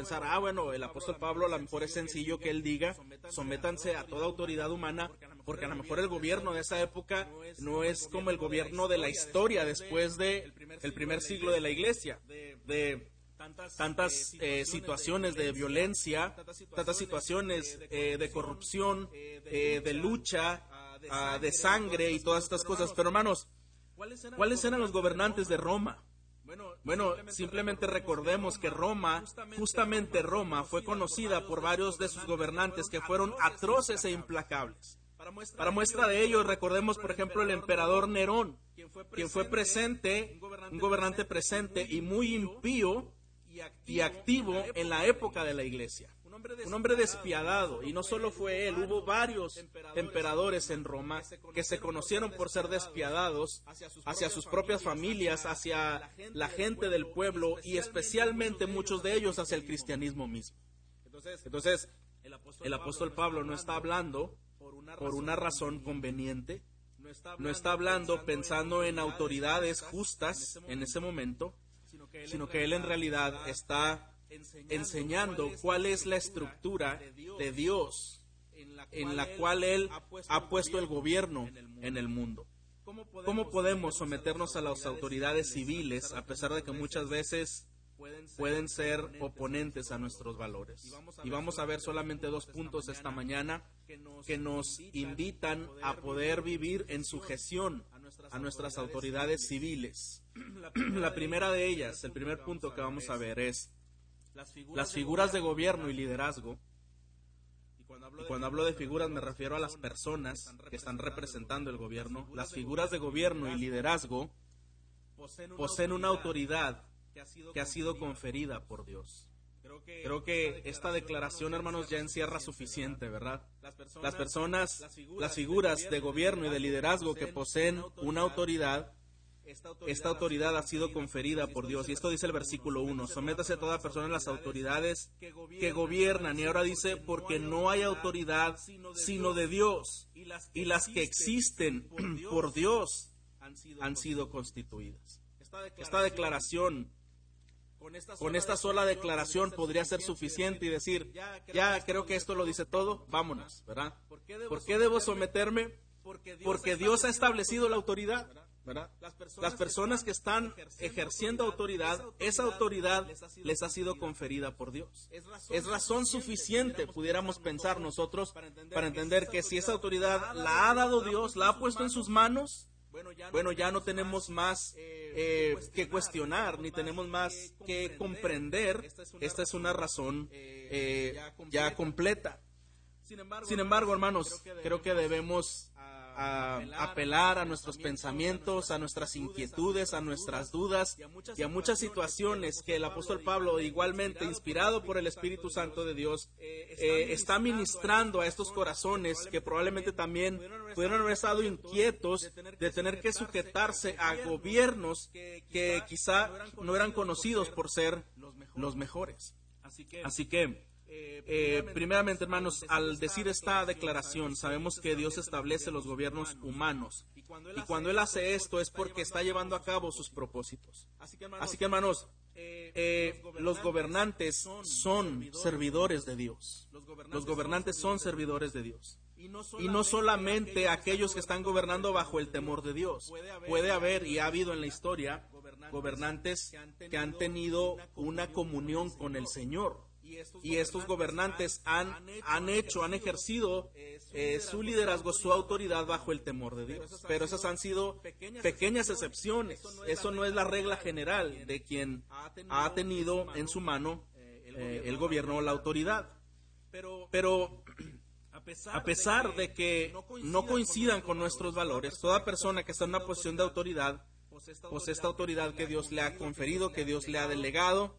pensar, ah, bueno, el apóstol Pablo a lo mejor es sencillo que él diga, sométanse a toda autoridad humana, porque a lo mejor el gobierno de esa época no es como el gobierno de la historia después de el primer siglo de la iglesia, de tantas eh, situaciones de violencia, tantas situaciones eh, de corrupción, eh, de lucha, ah, de sangre y todas estas cosas. Pero hermanos, ¿cuáles eran los gobernantes de Roma? Bueno, simplemente recordemos que Roma, justamente Roma, fue conocida por varios de sus gobernantes que fueron atroces e implacables. Para muestra de ello, recordemos, por ejemplo, el emperador Nerón, quien fue presente, un gobernante presente y muy impío y activo en la época de la iglesia un hombre despiadado. Y no solo fue él, hubo varios emperadores en Roma que se conocieron por ser despiadados hacia sus propias familias, hacia la gente del pueblo y especialmente muchos de ellos hacia el cristianismo mismo. Entonces, el apóstol Pablo no está hablando por una razón conveniente, no está hablando pensando en autoridades justas en ese momento, sino que él en realidad está enseñando cuál es la estructura de Dios en la cual Él ha puesto el gobierno en el mundo. ¿Cómo podemos someternos a las autoridades civiles a pesar de que muchas veces pueden ser oponentes a nuestros valores? Y vamos a ver solamente dos puntos esta mañana que nos invitan a poder vivir en sujeción a nuestras autoridades civiles. La primera de ellas, el primer punto que vamos a ver es las figuras de gobierno y liderazgo, y cuando hablo de figuras me refiero a las personas que están representando el gobierno, las figuras de gobierno y liderazgo poseen una autoridad que ha sido conferida por Dios. Creo que esta declaración, hermanos, ya encierra suficiente, ¿verdad? Las personas, las figuras de gobierno y de liderazgo que poseen una autoridad esta autoridad ha sido conferida por Dios. Y esto dice el versículo 1. Sométase a toda persona en las autoridades que gobiernan. Y ahora dice, porque no hay autoridad sino de Dios. Y las que existen por Dios han sido constituidas. Esta declaración con esta sola declaración podría ser suficiente y decir, ya creo que esto lo dice todo, vámonos, ¿verdad? ¿Por qué debo someterme? Porque Dios ha establecido la autoridad. Las personas que están ejerciendo autoridad, esa autoridad les ha sido conferida por Dios. Es razón suficiente, pudiéramos pensar nosotros, para entender que si esa autoridad la ha dado Dios, la ha puesto en sus manos, bueno, ya no tenemos más eh, que cuestionar, ni tenemos más que comprender. Esta es una razón eh, ya completa. Sin embargo, hermanos, creo que debemos apelar a nuestros pensamientos, a nuestras inquietudes, a nuestras dudas y a muchas situaciones que el apóstol Pablo, igualmente inspirado por el Espíritu Santo de Dios, eh, está ministrando a estos corazones que probablemente también pudieron haber estado inquietos de tener que sujetarse a gobiernos que quizá no eran conocidos por ser los mejores. Así que eh, primeramente, hermanos, al decir esta declaración, sabemos que Dios establece los gobiernos humanos. Y cuando Él hace esto es porque está llevando a cabo sus propósitos. Así que, hermanos, eh, los gobernantes son servidores de Dios. Los gobernantes son servidores de Dios. Y no solamente aquellos que están gobernando bajo el temor de Dios. Puede haber y ha habido en la historia gobernantes que han tenido una comunión con el Señor y estos gobernantes han, han hecho, han ejercido eh, su liderazgo, su autoridad bajo el temor de Dios. Pero esas han sido pequeñas excepciones. Eso no es la regla general de quien ha tenido en su mano eh, el gobierno o la autoridad. Pero a pesar de que no coincidan con nuestros valores, toda persona que está en una posición de autoridad pues esta autoridad que Dios le ha conferido, que Dios le ha delegado.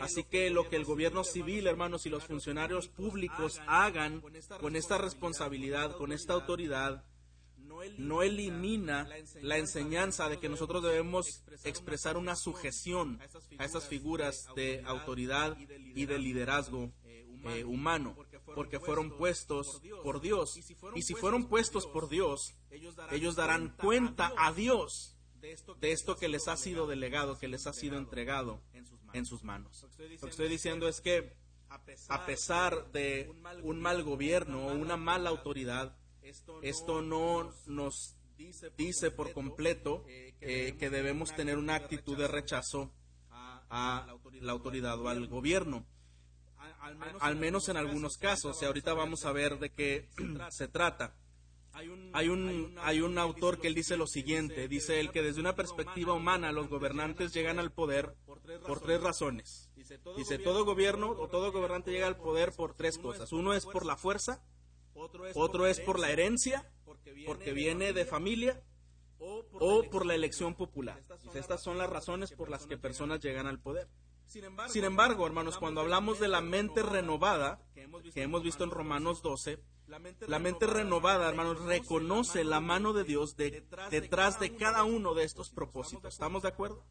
Así que lo que el gobierno civil, hermanos, y los funcionarios públicos hagan con esta responsabilidad, con esta autoridad, no elimina la enseñanza de que nosotros debemos expresar una sujeción a estas figuras de autoridad y de liderazgo eh, humano, porque fueron puestos por Dios. Y si fueron puestos por Dios, ellos darán cuenta a Dios de esto que les ha sido delegado, que les ha sido entregado en sus manos. Lo que estoy diciendo es que a pesar de un mal gobierno o una mala autoridad, esto no nos dice por completo eh, que debemos tener una actitud de rechazo a la autoridad o al gobierno. Al menos en algunos casos, y ahorita vamos a ver de qué se trata. Hay un, hay un autor que él dice lo siguiente, dice él que desde una perspectiva humana los gobernantes llegan al poder por tres razones. Dice, todo gobierno o todo gobernante llega al poder por tres cosas. Uno es por la fuerza, otro es por la herencia, porque viene de familia, o por la elección popular. Estas son las razones por las que personas llegan al poder. Sin embargo, hermanos, cuando hablamos de la mente renovada, que hemos visto en Romanos 12, la mente renovada, hermanos, reconoce la mano de Dios detrás de cada uno de estos propósitos. ¿Estamos de acuerdo?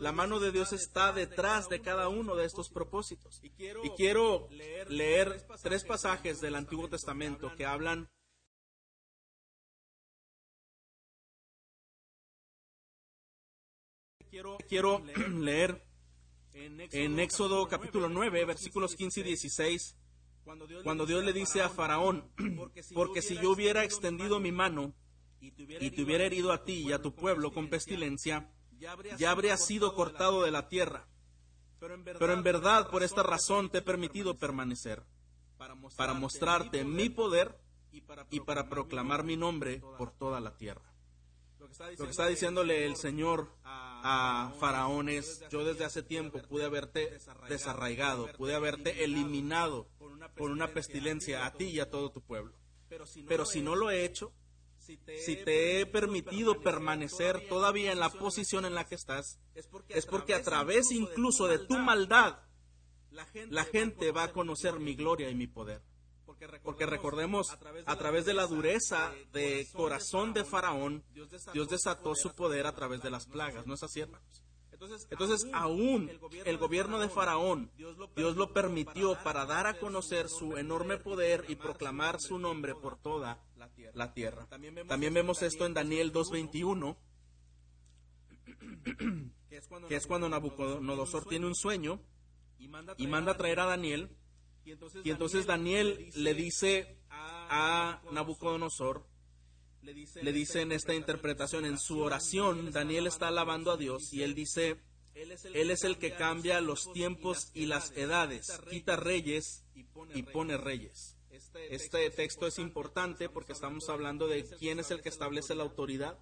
La mano de Dios está detrás de cada uno de estos propósitos. Y quiero leer tres pasajes del Antiguo Testamento que hablan quiero leer en Éxodo capítulo 9, versículos 15 y 16, cuando Dios le dice a Faraón, porque si yo hubiera extendido mi mano y te hubiera herido a ti y a tu pueblo con pestilencia, ya habría sido cortado de la tierra. Pero en verdad por esta razón te he permitido permanecer, para mostrarte mi poder y para proclamar mi nombre por toda la tierra. Lo que está diciéndole el Señor a Faraón es, yo desde hace tiempo pude haberte desarraigado, pude haberte eliminado por una pestilencia a ti y a todo tu pueblo. Pero si no lo he hecho, si te he permitido permanecer todavía en la posición en la que estás, es porque a través incluso de tu maldad, la gente va a conocer mi gloria y mi poder. Porque recordemos, a través de la dureza de corazón de Faraón, Dios desató su poder a través de las plagas, ¿no es así, hermanos? Entonces, aún el gobierno de Faraón, Dios lo permitió para dar a conocer su enorme poder y proclamar su nombre por toda la tierra. También vemos esto en Daniel 2.21, que es cuando Nabucodonosor tiene un sueño y manda a traer a Daniel y entonces Daniel le dice a Nabucodonosor, le dice en esta interpretación, en su oración, Daniel está alabando a Dios y él dice, Él es el que cambia los tiempos y las edades, quita reyes y pone reyes. Este texto es importante porque estamos hablando de quién es el que establece la autoridad.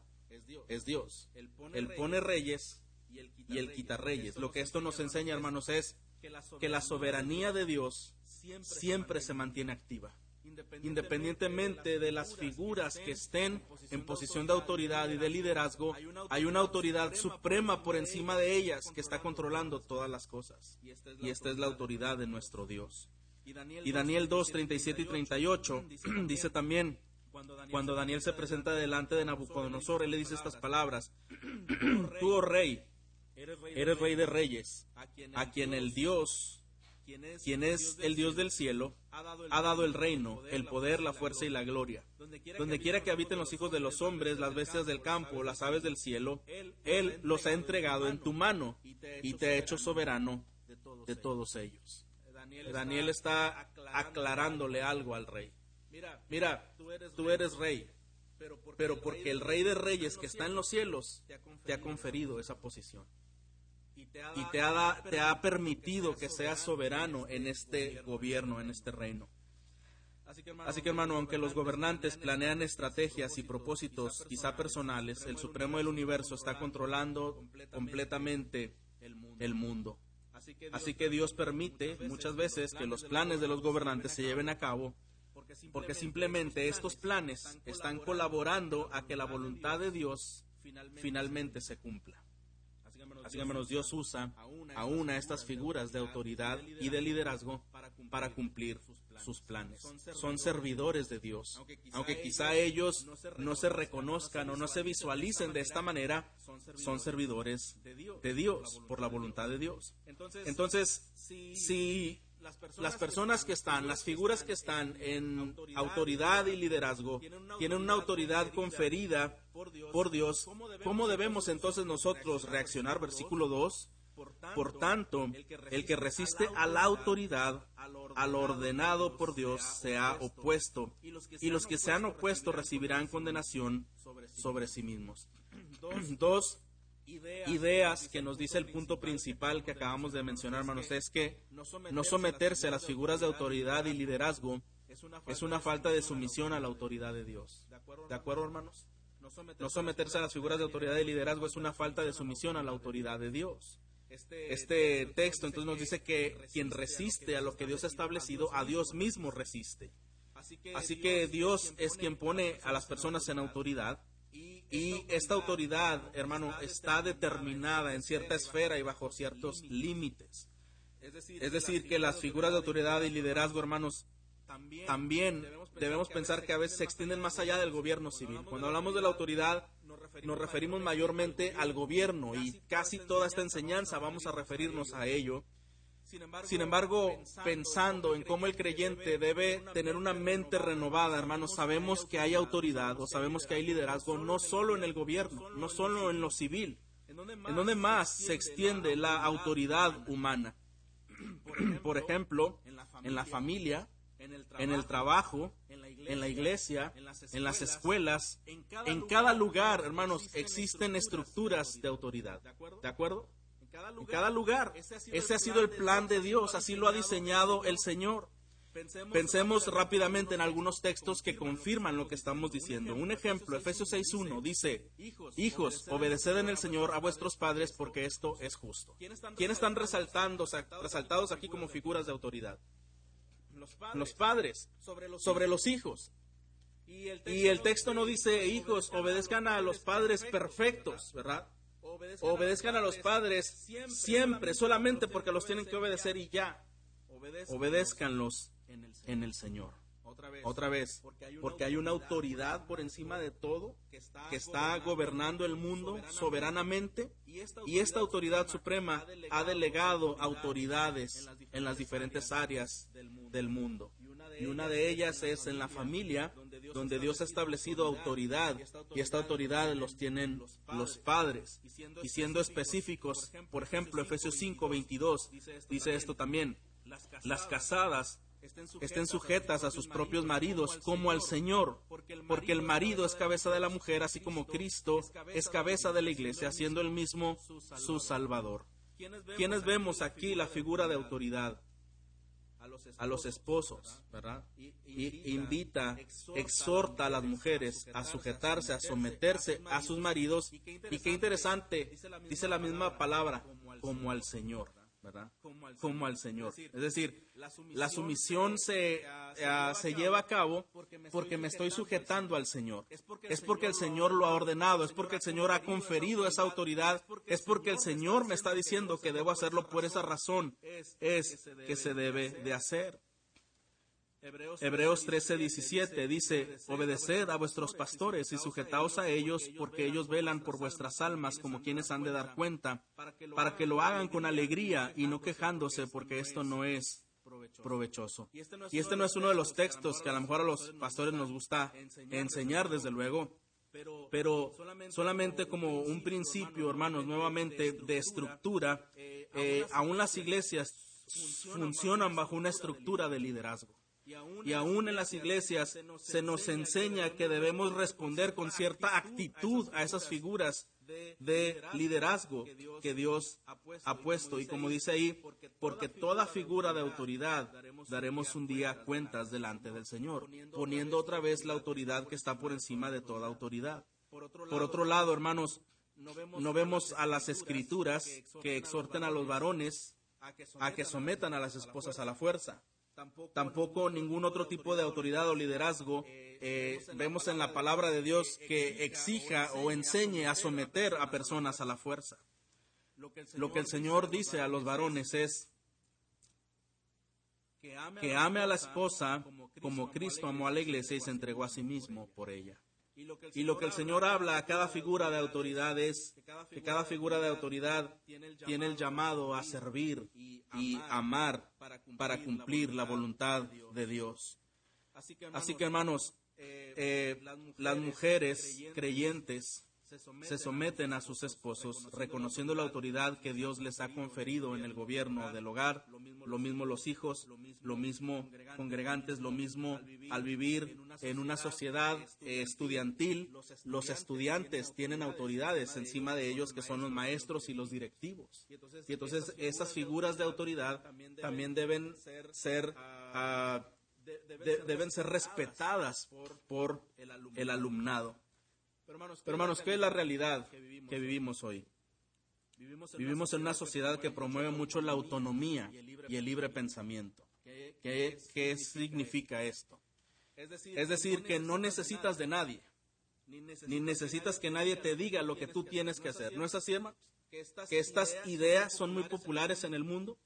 Es Dios. Él pone reyes y él quita reyes. Lo que esto nos enseña, hermanos, es que la soberanía de Dios siempre se mantiene activa. Independientemente de las figuras que estén en posición de autoridad y de liderazgo, hay una autoridad suprema por encima de ellas que está controlando todas las cosas. Y esta es la autoridad de nuestro Dios. Y Daniel 2, 37 y 38 dice también, cuando Daniel se presenta delante de Nabucodonosor, él le dice estas palabras, tú, oh rey, eres rey de reyes, a quien el Dios quien es el Dios del cielo, ha dado el reino, el poder, la fuerza y la gloria. Donde quiera que habiten los hijos de los hombres, las bestias del campo, las aves del cielo, Él los ha entregado en tu mano y te ha hecho soberano de todos ellos. Daniel está aclarándole algo al rey. Mira, tú eres rey, pero porque el rey de reyes que está en los cielos te ha conferido esa posición y te ha, te ha permitido que seas soberano en este gobierno, en este reino. Así que hermano, aunque los gobernantes planean estrategias y propósitos quizá personales, el Supremo del Universo está controlando completamente el mundo. Así que Dios permite muchas veces que los planes de los gobernantes se lleven a cabo porque simplemente estos planes están colaborando a que la voluntad de Dios finalmente se cumpla. Dios usa aún a estas figuras de autoridad y de liderazgo para cumplir sus planes. Son servidores de Dios. Aunque quizá ellos no se reconozcan o no se visualicen de esta manera, son servidores de Dios por la voluntad de Dios. Entonces, si las personas que están, las figuras que están en autoridad y liderazgo, tienen una autoridad conferida por Dios, ¿cómo debemos entonces nosotros reaccionar? Versículo 2. Por tanto, el que resiste a la autoridad, a lo ordenado por Dios se ha opuesto, y los que se han opuesto recibirán condenación sobre sí mismos. Dos ideas que nos dice el punto principal que acabamos de mencionar, hermanos, es que no someterse a las figuras de autoridad y liderazgo es una falta de sumisión a la autoridad de Dios. ¿De acuerdo, hermanos? No someterse a las figuras de autoridad y liderazgo es una falta de sumisión a la autoridad de Dios. Este texto entonces nos dice que quien resiste a lo que Dios ha establecido, a Dios mismo resiste. Así que Dios es quien pone a las personas en autoridad y esta autoridad, hermano, está determinada en cierta esfera y bajo ciertos límites. Es decir, que las figuras de autoridad y liderazgo, hermanos, también debemos pensar que a veces se extienden más allá del gobierno civil. Cuando hablamos de la autoridad, nos referimos mayormente al gobierno y casi toda esta enseñanza vamos a referirnos a ello. Sin embargo, pensando en cómo el creyente debe tener una mente renovada, hermanos, sabemos que hay autoridad o sabemos que hay liderazgo no solo en el gobierno, no solo en lo civil, en donde más se extiende la autoridad humana. Por ejemplo, en la familia, en el trabajo, en la iglesia, en las escuelas, en cada lugar, hermanos, existen estructuras de autoridad. ¿De acuerdo? En cada lugar. Ese ha sido el plan de Dios, así lo ha diseñado el Señor. Pensemos rápidamente en algunos textos que confirman lo que estamos diciendo. Un ejemplo, Efesios 6.1 dice, Hijos, obedeced en el Señor a vuestros padres porque esto es justo. ¿Quiénes están resaltando, resaltados aquí como figuras de autoridad? Los padres, sobre los hijos. Y el texto no dice, hijos, obedezcan a los padres perfectos, ¿verdad? Obedezcan a los padres siempre, solamente porque los tienen que obedecer y ya. Obedezcanlos en el Señor. Otra vez, porque hay una autoridad por encima de todo que está gobernando el mundo soberanamente. y esta autoridad suprema ha delegado autoridades en las diferentes áreas del mundo. Y una de ellas es en la familia, donde Dios ha establecido autoridad y esta autoridad los tienen los padres. Y siendo específicos, por ejemplo, Efesios 5, 22 dice esto también, las casadas estén sujetas a sus propios maridos como al Señor, porque el marido es cabeza de la mujer, así como Cristo es cabeza de la iglesia, siendo el mismo su Salvador. ¿Quiénes vemos aquí la figura de autoridad? A los esposos, ¿verdad? Y invita, exhorta a las mujeres a sujetarse, a someterse a sus maridos. Y qué interesante, dice la misma palabra, como al Señor. ¿Verdad? Como al Señor. Es decir, la sumisión se, eh, se lleva a cabo porque me estoy sujetando al Señor. Es porque el Señor lo ha ordenado, es porque el Señor ha conferido esa autoridad, es porque el Señor me está diciendo que debo hacerlo por esa razón. Es que se debe de hacer. Hebreos 13, 17 dice, obedeced a vuestros pastores y sujetaos a ellos, porque ellos velan por vuestras almas como quienes han de dar cuenta, para que lo hagan con alegría y no quejándose, porque esto no es provechoso. Y este no es uno de los textos que a lo mejor a los pastores nos gusta enseñar, desde luego, pero solamente como un principio, hermanos, nuevamente de estructura, eh, aún las iglesias funcionan bajo una estructura de liderazgo. Y aún en las iglesias se nos enseña que debemos responder con cierta actitud a esas figuras de liderazgo que Dios ha puesto. Y como dice ahí, porque toda figura de autoridad daremos un día cuentas delante del Señor, poniendo otra vez la autoridad que está por encima de toda autoridad. Por otro lado, hermanos, no vemos a las escrituras que exhorten a los varones a que sometan a las esposas a la fuerza tampoco ningún otro tipo de autoridad o liderazgo eh, vemos en la palabra de Dios que exija o enseñe a someter a personas a la fuerza. Lo que el Señor dice a los varones es que ame a la esposa como Cristo amó a la iglesia y se entregó a sí mismo por ella. Y lo que el Señor habla a cada figura de autoridad es que cada figura de autoridad tiene el llamado a servir y amar para cumplir la voluntad de Dios. Así que hermanos, eh, las mujeres creyentes se someten a sus esposos, reconociendo la autoridad que Dios les ha conferido en el gobierno del hogar, lo mismo los hijos, lo mismo congregantes, lo mismo al vivir en una sociedad estudiantil, los estudiantes tienen autoridades encima de ellos que son los maestros y los directivos. Y entonces esas figuras de autoridad también deben ser... Ah, deben ser respetadas por el alumnado. Pero hermanos, ¿qué es la realidad que vivimos hoy? Vivimos en una sociedad que promueve mucho la autonomía y el libre pensamiento. ¿Qué, qué significa esto? Es decir, que no necesitas de nadie, ni necesitas que nadie te diga lo que tú tienes que hacer. ¿No es así, hermanos? Que estas ideas son muy populares en el mundo.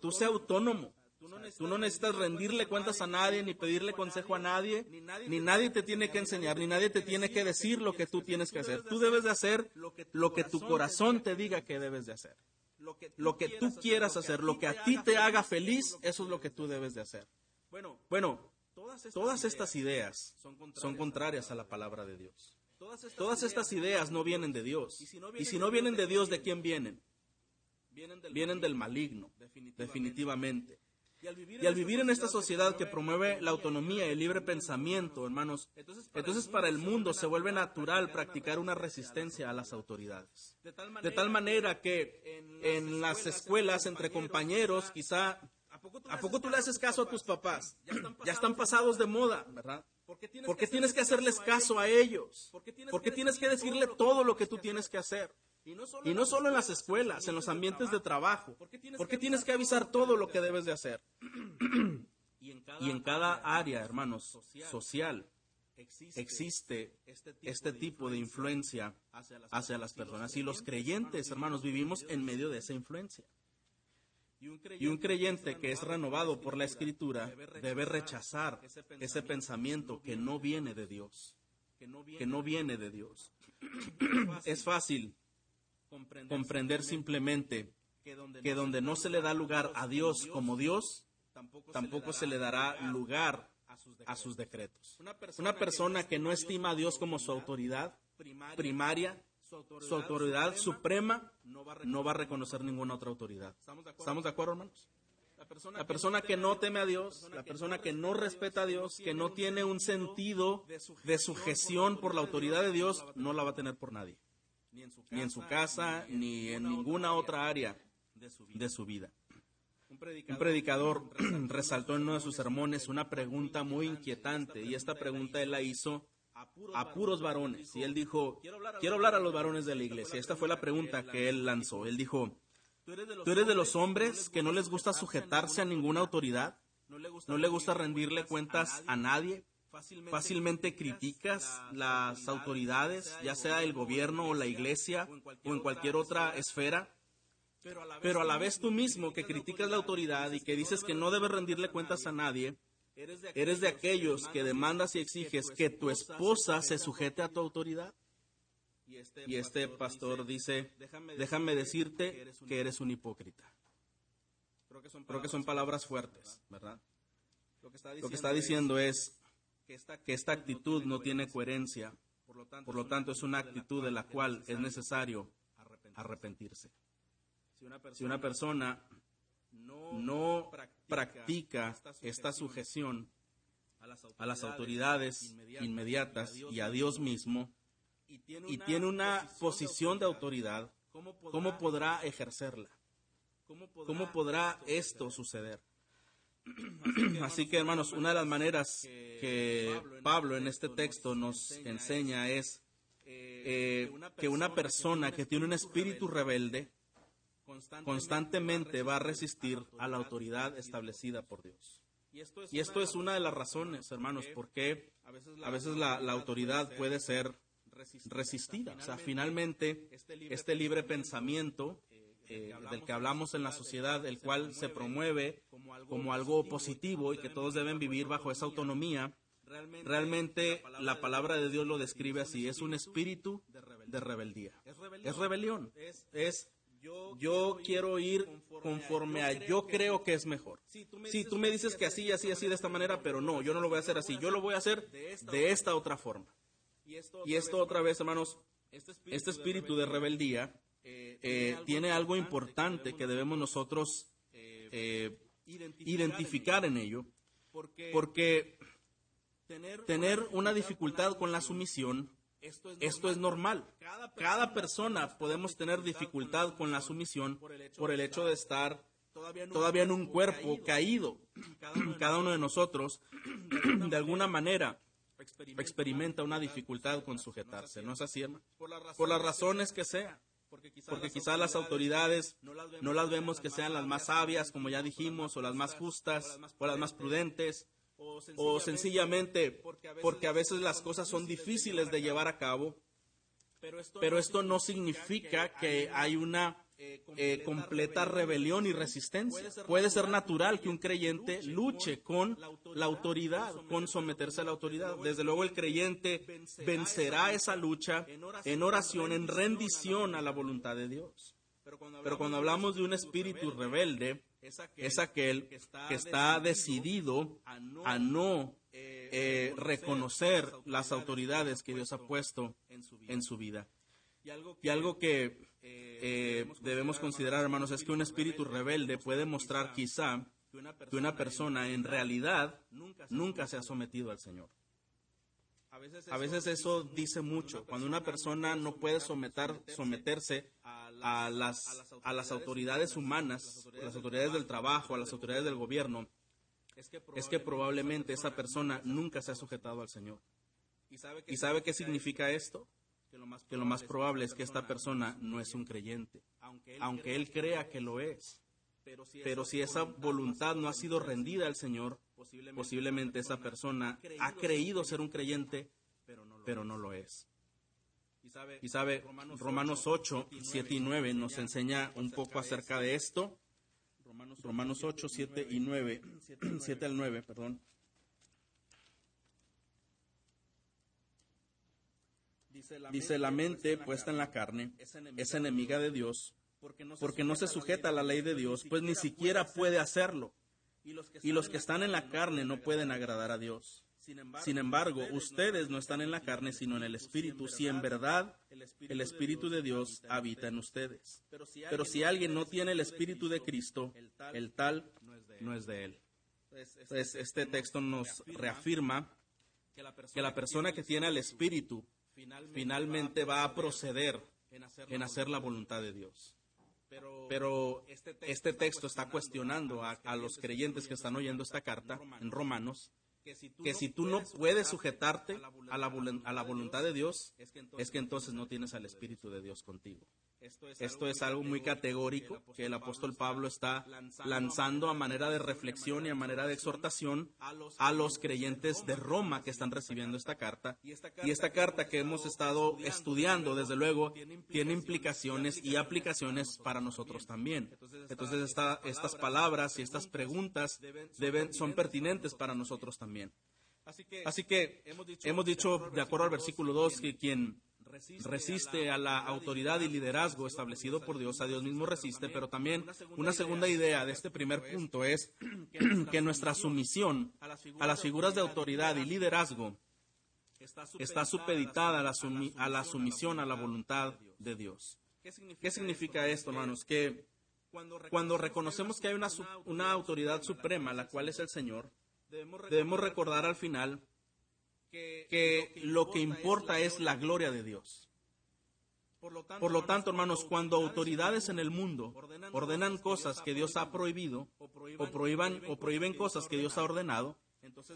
Tú sé autónomo, Tú no necesitas rendirle cuentas a nadie, ni pedirle consejo a nadie, ni nadie te tiene que enseñar, ni nadie te tiene que decir lo que tú tienes que hacer. Tú debes de hacer lo que tu corazón te diga que debes de hacer. Lo que tú quieras hacer, lo que a ti te haga feliz, eso es lo que tú debes de hacer. Bueno, todas estas ideas son contrarias a la palabra de Dios. Todas estas ideas no vienen de Dios. Y si no vienen de Dios, ¿de quién vienen? Vienen del maligno, definitivamente. Y al vivir en esta sociedad que promueve la autonomía y el libre pensamiento, hermanos, entonces para el mundo se vuelve natural practicar una resistencia a las autoridades. De tal manera que en las escuelas, entre compañeros, quizá, ¿a poco tú le haces caso a tus papás? Ya están pasados de moda, ¿verdad? ¿Por qué tienes que hacerles caso a ellos? ¿Por qué tienes que decirle todo lo que tú tienes que hacer? Y no, solo, en las escuelas, en los ambientes de trabajo. ¿Por qué tienes que avisar todo lo que debes de hacer? y en cada área, hermanos, social, existe este tipo de influencia hacia las personas. Y los creyentes, hermanos, vivimos en medio de esa influencia. Y un creyente que es renovado por la escritura debe rechazar ese pensamiento que no viene de Dios. Que no viene de Dios. Es fácil comprender simplemente que donde no se le da lugar a Dios como Dios, tampoco se le dará lugar a sus decretos. Una persona que no estima a Dios como su autoridad primaria, su autoridad suprema, no va a reconocer ninguna otra autoridad. ¿Estamos de acuerdo, hermanos? La persona que no teme a Dios, la persona que no respeta a Dios, que no tiene un sentido de sujeción por la autoridad de Dios, no la va a tener por nadie ni en su casa, ni en ninguna otra área de su vida. Un predicador resaltó en uno de sus sermones una pregunta muy inquietante y esta pregunta él la hizo a puros varones y él dijo, quiero hablar a los varones de la iglesia. Esta fue la pregunta que él lanzó. Él dijo, ¿tú eres de los hombres que no les gusta sujetarse a ninguna autoridad? ¿No le gusta rendirle cuentas a nadie? Fácilmente criticas las autoridades, ya sea el gobierno o la iglesia o en cualquier otra esfera, pero a la vez tú mismo que criticas la autoridad y que dices que no debes rendirle cuentas a nadie, eres de aquellos que demandas y exiges que tu esposa se sujete a tu autoridad. Y este pastor dice, déjame decirte que eres un hipócrita. Creo que son palabras fuertes, ¿verdad? Lo que está diciendo es, que esta actitud no tiene coherencia. Por lo tanto, es una actitud de la cual es necesario arrepentirse. Si una persona no practica esta sujeción a las autoridades inmediatas y a Dios mismo y tiene una posición de autoridad, ¿cómo podrá ejercerla? ¿Cómo podrá esto suceder? Así que, hermanos, una de las maneras que Pablo en este texto nos enseña es eh, que una persona que tiene un espíritu rebelde constantemente va a resistir a la autoridad establecida por Dios. Y esto es una de las razones, hermanos, por qué a veces la, autoridad puede ser resistida. O sea, finalmente, este libre pensamiento eh, del que hablamos en la sociedad, el cual se promueve como algo positivo y que todos deben vivir bajo esa autonomía, realmente la palabra de Dios lo describe así, es un espíritu de rebeldía. Es rebelión, es yo quiero ir conforme a yo creo que es mejor. Sí, tú me dices que así, así, así de esta manera, pero no, yo no lo voy a hacer así, yo lo voy a hacer de esta otra forma. Y esto otra vez, hermanos, este espíritu de rebeldía eh, tiene algo importante que debemos nosotros eh, identificar en ello, porque tener una dificultad con la sumisión, esto es normal. Cada persona podemos tener dificultad con la sumisión por el hecho de estar todavía en un cuerpo caído. Cada uno de nosotros, de alguna manera, experimenta una dificultad con sujetarse. ¿No es así, Por las razones que sean. Porque quizás las autoridades no las vemos que sean las más sabias, como ya dijimos, o las más justas, o las más prudentes, o sencillamente porque a veces las cosas son difíciles de llevar a cabo. Pero esto no significa que hay una eh, completa rebelión y resistencia. Puede ser natural que un creyente luche con la autoridad, con someterse a la autoridad. Desde luego el creyente vencerá esa lucha en oración, en rendición a la voluntad de Dios. Pero cuando hablamos de un espíritu rebelde, es aquel que está decidido a no eh, reconocer las autoridades que Dios ha puesto en su vida. Y algo que eh, debemos considerar, hermanos, es que un espíritu rebelde puede mostrar quizá que una persona en realidad nunca se ha sometido al Señor. A veces eso dice mucho. Cuando una persona no puede someter, someterse a las, a las autoridades humanas, a las autoridades del trabajo, a las autoridades del gobierno, es que probablemente esa persona nunca se ha sujetado al Señor. ¿Y sabe qué significa esto? Que lo más probable es que esta persona no es un creyente, aunque él crea que lo es. Pero si esa voluntad no ha sido rendida al Señor, posiblemente esa persona ha creído ser un creyente, pero no lo es. Y sabe, Romanos 8, 7 y 9 nos enseña un poco acerca de esto. Romanos 8, 7 y 9, 7 al 9, perdón. Dice, la mente puesta en la carne es enemiga de Dios porque no se sujeta a la ley de Dios, pues ni siquiera puede hacerlo. Y los que están en la carne no pueden agradar a Dios. Sin embargo, ustedes no están en la carne, sino en el Espíritu, si en verdad el Espíritu de Dios habita en ustedes. Pero si alguien no tiene el Espíritu de Cristo, el tal no es de él. Entonces, este texto nos reafirma que la persona que tiene el Espíritu finalmente va a proceder en hacer la voluntad de Dios. Pero este texto está cuestionando a, los creyentes que están oyendo esta carta en Romanos que si tú no puedes sujetarte a la, a la voluntad de Dios, es que entonces no tienes al Espíritu de Dios contigo. Esto es algo muy categórico que el apóstol Pablo está lanzando a manera de reflexión y a manera de exhortación a los creyentes de Roma que están recibiendo esta carta. Y esta carta que hemos estado estudiando, desde luego, tiene implicaciones y aplicaciones para nosotros también. Entonces estas palabras y estas preguntas deben, son pertinentes para nosotros también. Así que hemos dicho, de acuerdo al versículo 2, que quien resiste a la autoridad y liderazgo establecido por Dios, a Dios mismo resiste, pero también una segunda idea de este primer punto es que nuestra sumisión a las figuras de autoridad y liderazgo está supeditada a la, a la sumisión a la voluntad de Dios. ¿Qué significa esto, hermanos? Que cuando reconocemos que hay una, una autoridad suprema, la cual es el Señor, debemos recordar al final que lo que importa es la gloria de Dios. Por lo tanto, hermanos, cuando autoridades en el mundo ordenan cosas que Dios ha prohibido o prohíban o prohíben cosas que Dios ha ordenado,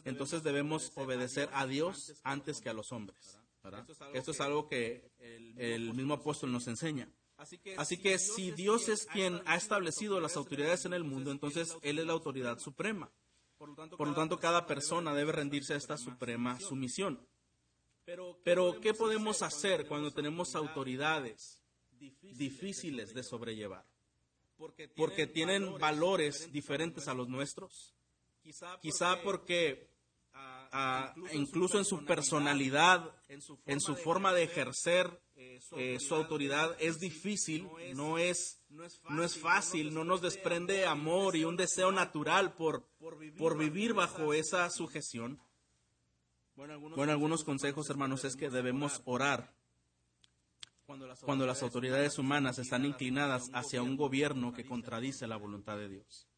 entonces debemos obedecer a Dios antes que a los hombres. Esto es algo que el mismo apóstol nos enseña. Así que si Dios es quien ha establecido las autoridades en el mundo, entonces Él es la autoridad suprema. Por lo tanto, cada persona debe rendirse a esta suprema sumisión. Pero, ¿qué podemos hacer cuando tenemos autoridades difíciles de sobrellevar? Porque tienen valores diferentes a los nuestros. Quizá porque incluso en su personalidad, en su forma de ejercer eh, su autoridad es difícil, no es, no es fácil, no nos desprende amor y un deseo natural por, por vivir bajo esa sujeción. Bueno, algunos consejos, hermanos, es que debemos orar cuando las autoridades humanas están inclinadas hacia un gobierno que contradice la voluntad de Dios.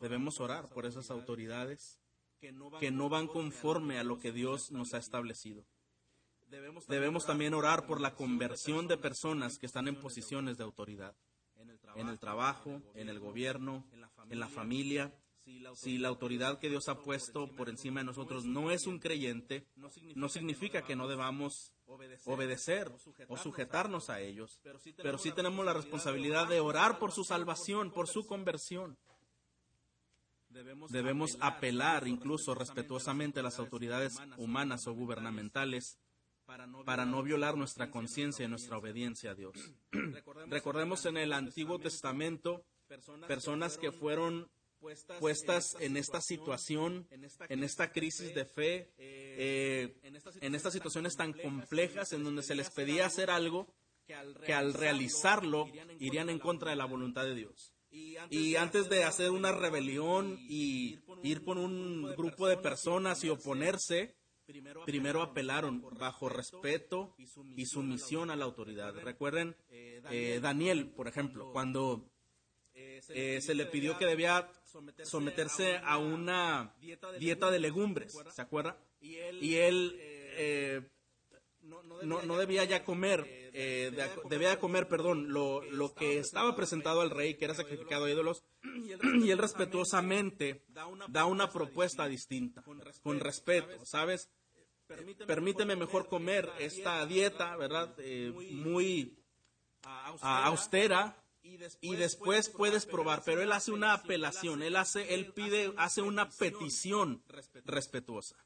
Debemos orar por esas autoridades que no van conforme a lo que Dios nos ha establecido. Debemos también orar por la conversión de personas que están en posiciones de autoridad, en el trabajo, en el gobierno, en la familia. Si la autoridad que Dios ha puesto por encima de nosotros no es un creyente, no significa que no debamos obedecer o sujetarnos a ellos, pero sí tenemos la responsabilidad de orar por su salvación, por su conversión. Debemos apelar incluso respetuosamente a las autoridades humanas o gubernamentales para no violar nuestra conciencia y nuestra obediencia a Dios. Recordemos en el Antiguo Testamento personas que fueron puestas en esta situación, en esta crisis de fe, eh, en estas situaciones tan complejas en donde se les pedía hacer algo que al realizarlo irían en contra de la voluntad de Dios. Y antes de hacer una rebelión y ir con un grupo de personas y oponerse, primero apelaron bajo respeto y sumisión a la autoridad. Recuerden eh, Daniel, por ejemplo, cuando eh, se le pidió que debía someterse a una dieta de legumbres, ¿se acuerda? Y él eh, no, debía ya comer, debía comer, perdón, lo, lo, que estaba presentado al rey, que era sacrificado a ídolos, y él respetuosamente da una propuesta distinta, con respeto, ¿sabes? Permíteme mejor comer esta dieta, ¿verdad? Eh, muy austera y después puedes probar, pero él hace una apelación, él hace, él pide, hace una petición respetuosa.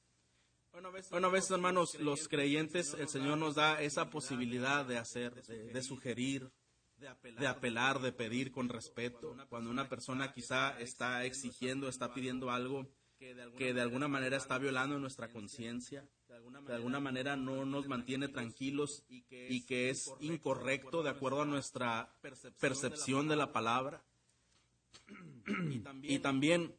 Bueno, a veces, hermanos, los creyentes, el Señor nos da esa posibilidad de hacer, de, sugerir, de apelar, de pedir con respeto. Cuando una persona quizá está exigiendo, está pidiendo algo que de alguna manera está violando nuestra conciencia, de alguna manera no nos mantiene tranquilos y que es incorrecto de acuerdo a nuestra percepción de la palabra. Y también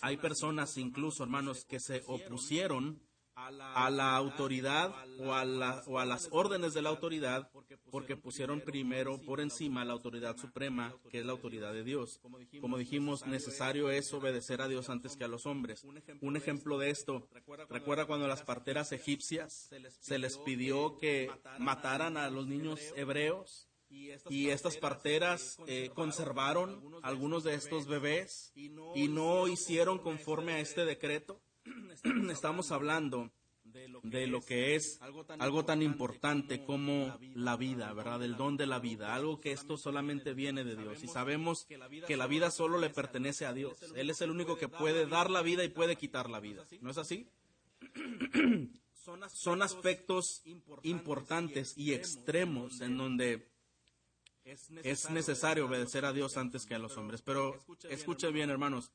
hay personas, incluso hermanos, que se opusieron a la autoridad o a, o a las órdenes de la autoridad porque pusieron primero por encima la autoridad suprema, que es la autoridad de Dios. Como dijimos, necesario es obedecer a Dios antes que a los hombres. Un ejemplo de esto, recuerda cuando las parteras egipcias se les pidió que mataran a los niños hebreos. Y estas parteras eh, conservaron algunos de estos bebés y no hicieron conforme a este decreto. Estamos hablando de lo que es algo tan importante como la vida, ¿verdad? El don de la vida, algo que esto solamente viene de Dios. Y sabemos que la vida solo le pertenece a Dios. Él es el único que puede dar la vida y puede quitar la vida. ¿No es así? Son aspectos importantes y extremos en donde es necesario obedecer a Dios antes que a los hombres. Pero escuche bien, hermanos,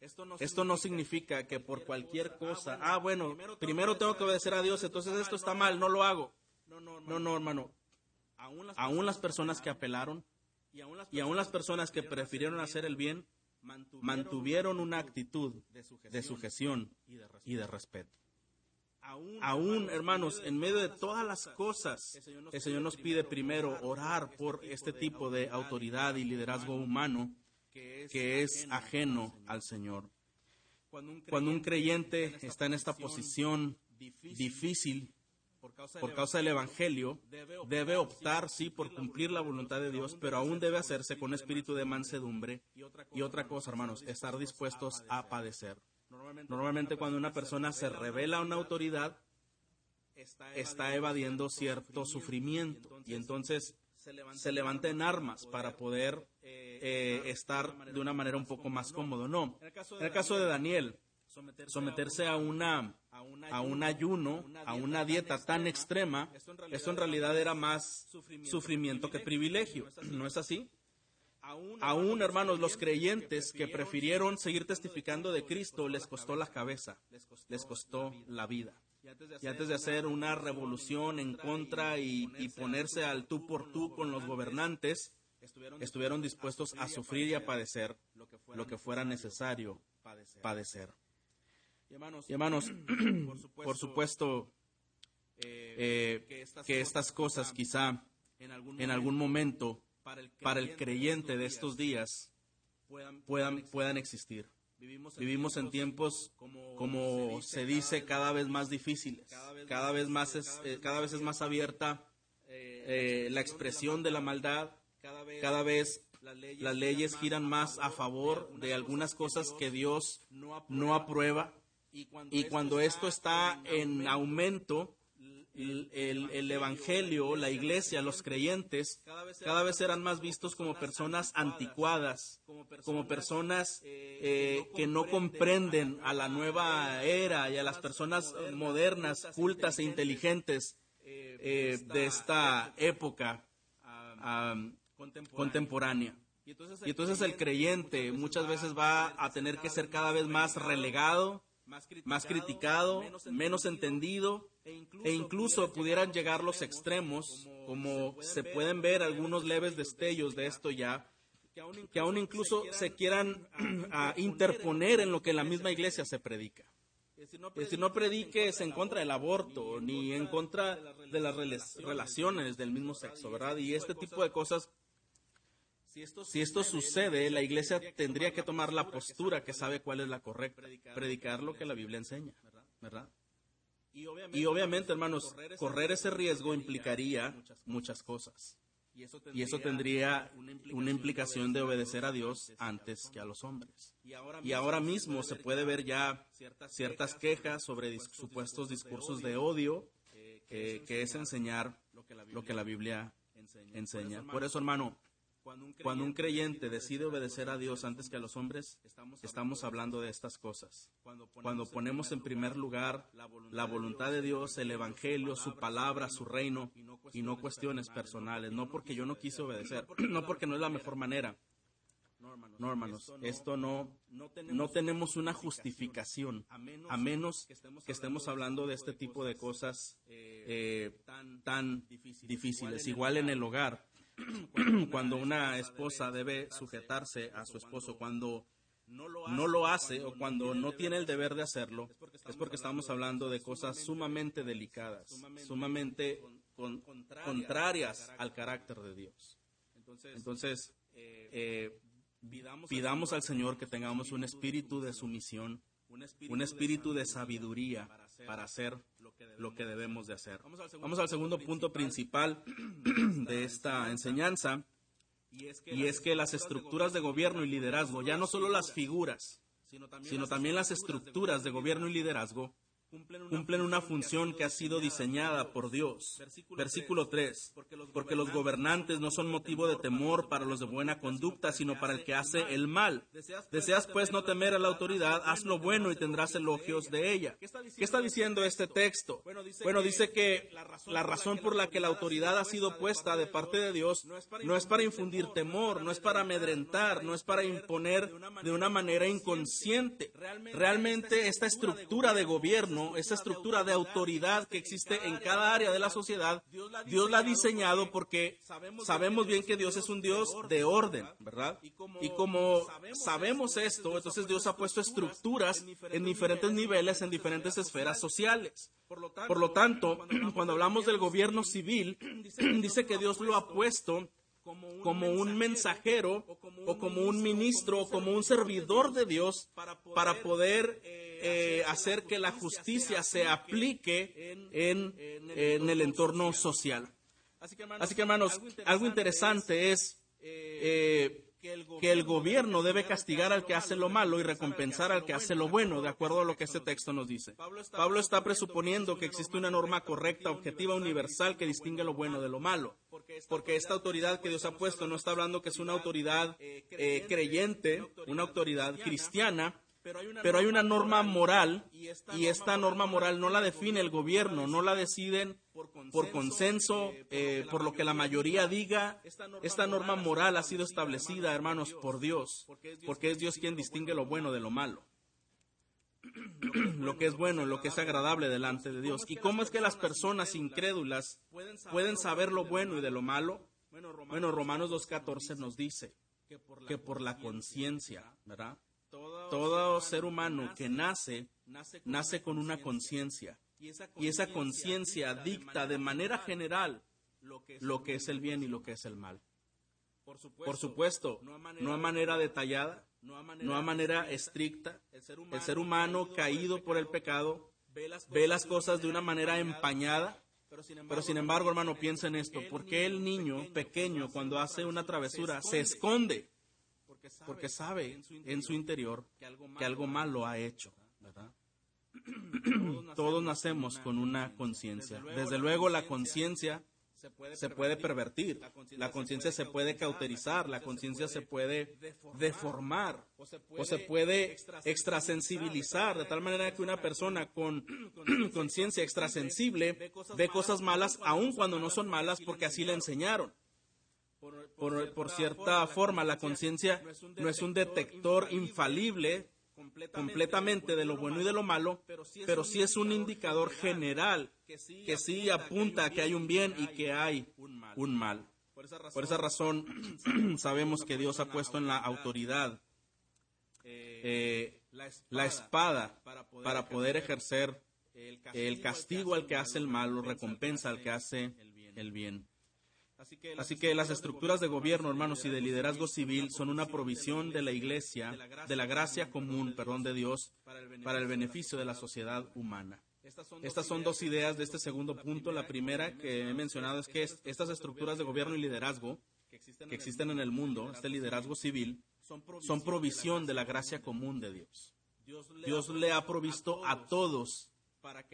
esto no, significa que por cualquier cosa, ah, bueno, primero tengo que obedecer a Dios, entonces esto está mal, no lo hago. No, no, hermano. Aún las personas que apelaron y aún las personas que prefirieron hacer el bien, mantuvieron una actitud de sujeción y de respeto. Aún, hermanos, en medio de todas las cosas, el Señor nos pide primero orar por este tipo de autoridad y liderazgo humano que es ajeno al Señor. Cuando un creyente está en esta posición difícil por causa del Evangelio, debe optar, sí, por cumplir la voluntad de Dios, pero aún debe hacerse con espíritu de mansedumbre. Y otra cosa, hermanos, estar dispuestos a padecer. Normalmente cuando una persona se revela a una autoridad, está evadiendo cierto sufrimiento. Y entonces se levanta en armas para poder eh, estar de una manera un poco más cómodo. No. En el caso de Daniel, someterse a una a un ayuno, a una dieta tan extrema, esto en realidad era más sufrimiento que privilegio. ¿No es así? Aún, hermanos, los creyentes que prefirieron seguir testificando de Cristo les costó la cabeza, les costó la vida. Y antes de hacer una revolución en contra y, y ponerse al tú por tú con los gobernantes, estuvieron dispuestos a sufrir y a padecer lo que fuera necesario padecer. Y hermanos, por supuesto, eh, que estas cosas quizá en algún momento para el creyente de estos días puedan, puedan existir. Vivimos en tiempos, como se dice, cada vez más difíciles. Cada vez, más es, eh, cada vez es más abierta eh, la expresión de la maldad. Cada vez las leyes giran más a favor de algunas cosas que Dios no aprueba. Y cuando esto está en aumento, el, Evangelio, la iglesia, los creyentes, cada vez serán más vistos como personas anticuadas, como personas eh, que no comprenden a la nueva era y a las personas modernas, cultas e inteligentes eh, de esta época contemporánea. Y entonces el creyente muchas veces va a tener que ser cada vez más relegado, más criticado, menos entendido e incluso pudieran llegar los extremos, como se pueden ver algunos leves destellos de esto ya, que aún incluso se quieran interponer en lo que la misma iglesia se predica. Si no prediques en contra del aborto, ni en contra de las relaciones del mismo sexo, ¿verdad? Y este tipo de cosas si esto sucede, la iglesia tendría que tomar la postura que sabe cuál es la correcta, predicar lo que la Biblia enseña, ¿verdad? Y obviamente, hermanos, correr ese riesgo implicaría muchas cosas. Y eso tendría una implicación de obedecer a Dios antes que a los hombres. Y ahora mismo se puede ver ya ciertas quejas sobre supuestos discursos de odio, que es enseñar lo que la Biblia enseña. Por eso, hermano, cuando un creyente decide obedecer a Dios antes que a los hombres, estamos hablando de estas cosas. Cuando ponemos en primer lugar la voluntad de Dios, el Evangelio, su palabra, su reino, y no cuestiones personales, no porque yo no quise obedecer, no porque no es la mejor manera. No, hermanos, esto no, no tenemos una justificación, a menos que estemos hablando de este tipo de cosas eh, tan difíciles. Igual en el hogar, cuando una esposa debe sujetarse a su esposo, cuando no lo hace o cuando no tiene el deber de hacerlo, es porque estamos hablando de cosas sumamente delicadas, sumamente contrarias al carácter de Dios. Entonces, eh, pidamos al Señor que tengamos un espíritu de sumisión, un espíritu de sabiduría para hacer lo que debemos de hacer. Vamos al segundo punto principal. de esta enseñanza, y es que las estructuras de gobierno y liderazgo, ya no solo las figuras, sino también las estructuras de gobierno y liderazgo, cumplen una función que ha sido diseñada por Dios. Versículo 3. Porque los gobernantes no son motivo de temor para los de buena conducta, sino para el que hace el mal. Deseas pues no temer a la autoridad, haz lo bueno y tendrás elogios de ella. ¿Qué está diciendo este texto? Bueno, dice que la razón por la que la autoridad ha sido puesta de parte de Dios no es para infundir temor, no es para amedrentar, no es para imponer de una manera inconsciente. Realmente esta estructura de gobierno esa estructura de autoridad que existe en cada área de la sociedad, Dios la ha diseñado porque sabemos bien que Dios es un Dios de orden, ¿verdad? Y como sabemos esto, entonces Dios ha puesto estructuras en diferentes niveles, en diferentes esferas sociales. Por lo tanto, cuando hablamos del gobierno civil, dice que Dios lo ha puesto como un mensajero o como un ministro o como un servidor de Dios para poder eh, hacer que la justicia se aplique en, el entorno social. Así que hermanos, algo interesante es eh, que el gobierno debe castigar al que hace lo malo y recompensar al que hace lo bueno, de acuerdo a lo que este texto nos dice. Pablo está presuponiendo que existe una norma correcta, objetiva, universal que distingue lo bueno de lo malo. Porque esta autoridad que Dios ha puesto no está hablando que es una autoridad eh, creyente, una autoridad cristiana, pero hay una norma moral y esta norma moral no la define el gobierno, no la deciden por consenso, eh, por lo que la mayoría diga. Esta norma moral ha sido establecida, hermanos, por Dios, porque es Dios quien distingue lo bueno de lo malo. Lo que es bueno, lo que es agradable delante de Dios. ¿Y cómo es que las personas incrédulas pueden saber lo bueno y de lo malo? Bueno, Romanos 2.14 nos dice que por la conciencia, ¿verdad? Todo ser humano que nace, nace con una conciencia. Y esa conciencia dicta de manera general lo que es el bien y lo que es el mal. Por supuesto, no a manera detallada, no a manera estricta. El ser humano caído por el pecado ve las cosas de una manera empañada. Pero sin embargo, hermano, piensa en esto. ¿Por qué el niño pequeño cuando hace una travesura se esconde? Porque sabe en su interior que algo malo ha hecho. ¿verdad? Todos nacemos con una conciencia. Desde luego la conciencia se puede pervertir, la conciencia se puede cauterizar, la conciencia se puede deformar o se puede extrasensibilizar, de tal manera que una persona con conciencia extrasensible ve cosas malas aun cuando no son malas porque así le enseñaron. Por, por cierta forma, la conciencia no es un detector infalible completamente de lo bueno y de lo malo, pero sí es un indicador general que sí apunta a que hay un bien y que hay un mal. Por esa razón sabemos que Dios ha puesto en la autoridad eh, la espada para poder ejercer el castigo al que hace el mal o recompensa al que hace el bien. Así que las estructuras de gobierno, hermanos, y de liderazgo civil son una provisión de la Iglesia, de la gracia común, perdón, de Dios, para el beneficio de la sociedad humana. Estas son dos ideas de este segundo punto. La primera que he mencionado es que estas estructuras de gobierno y liderazgo que existen en el mundo, este liderazgo civil, son provisión de la gracia común de Dios. Dios le ha provisto a todos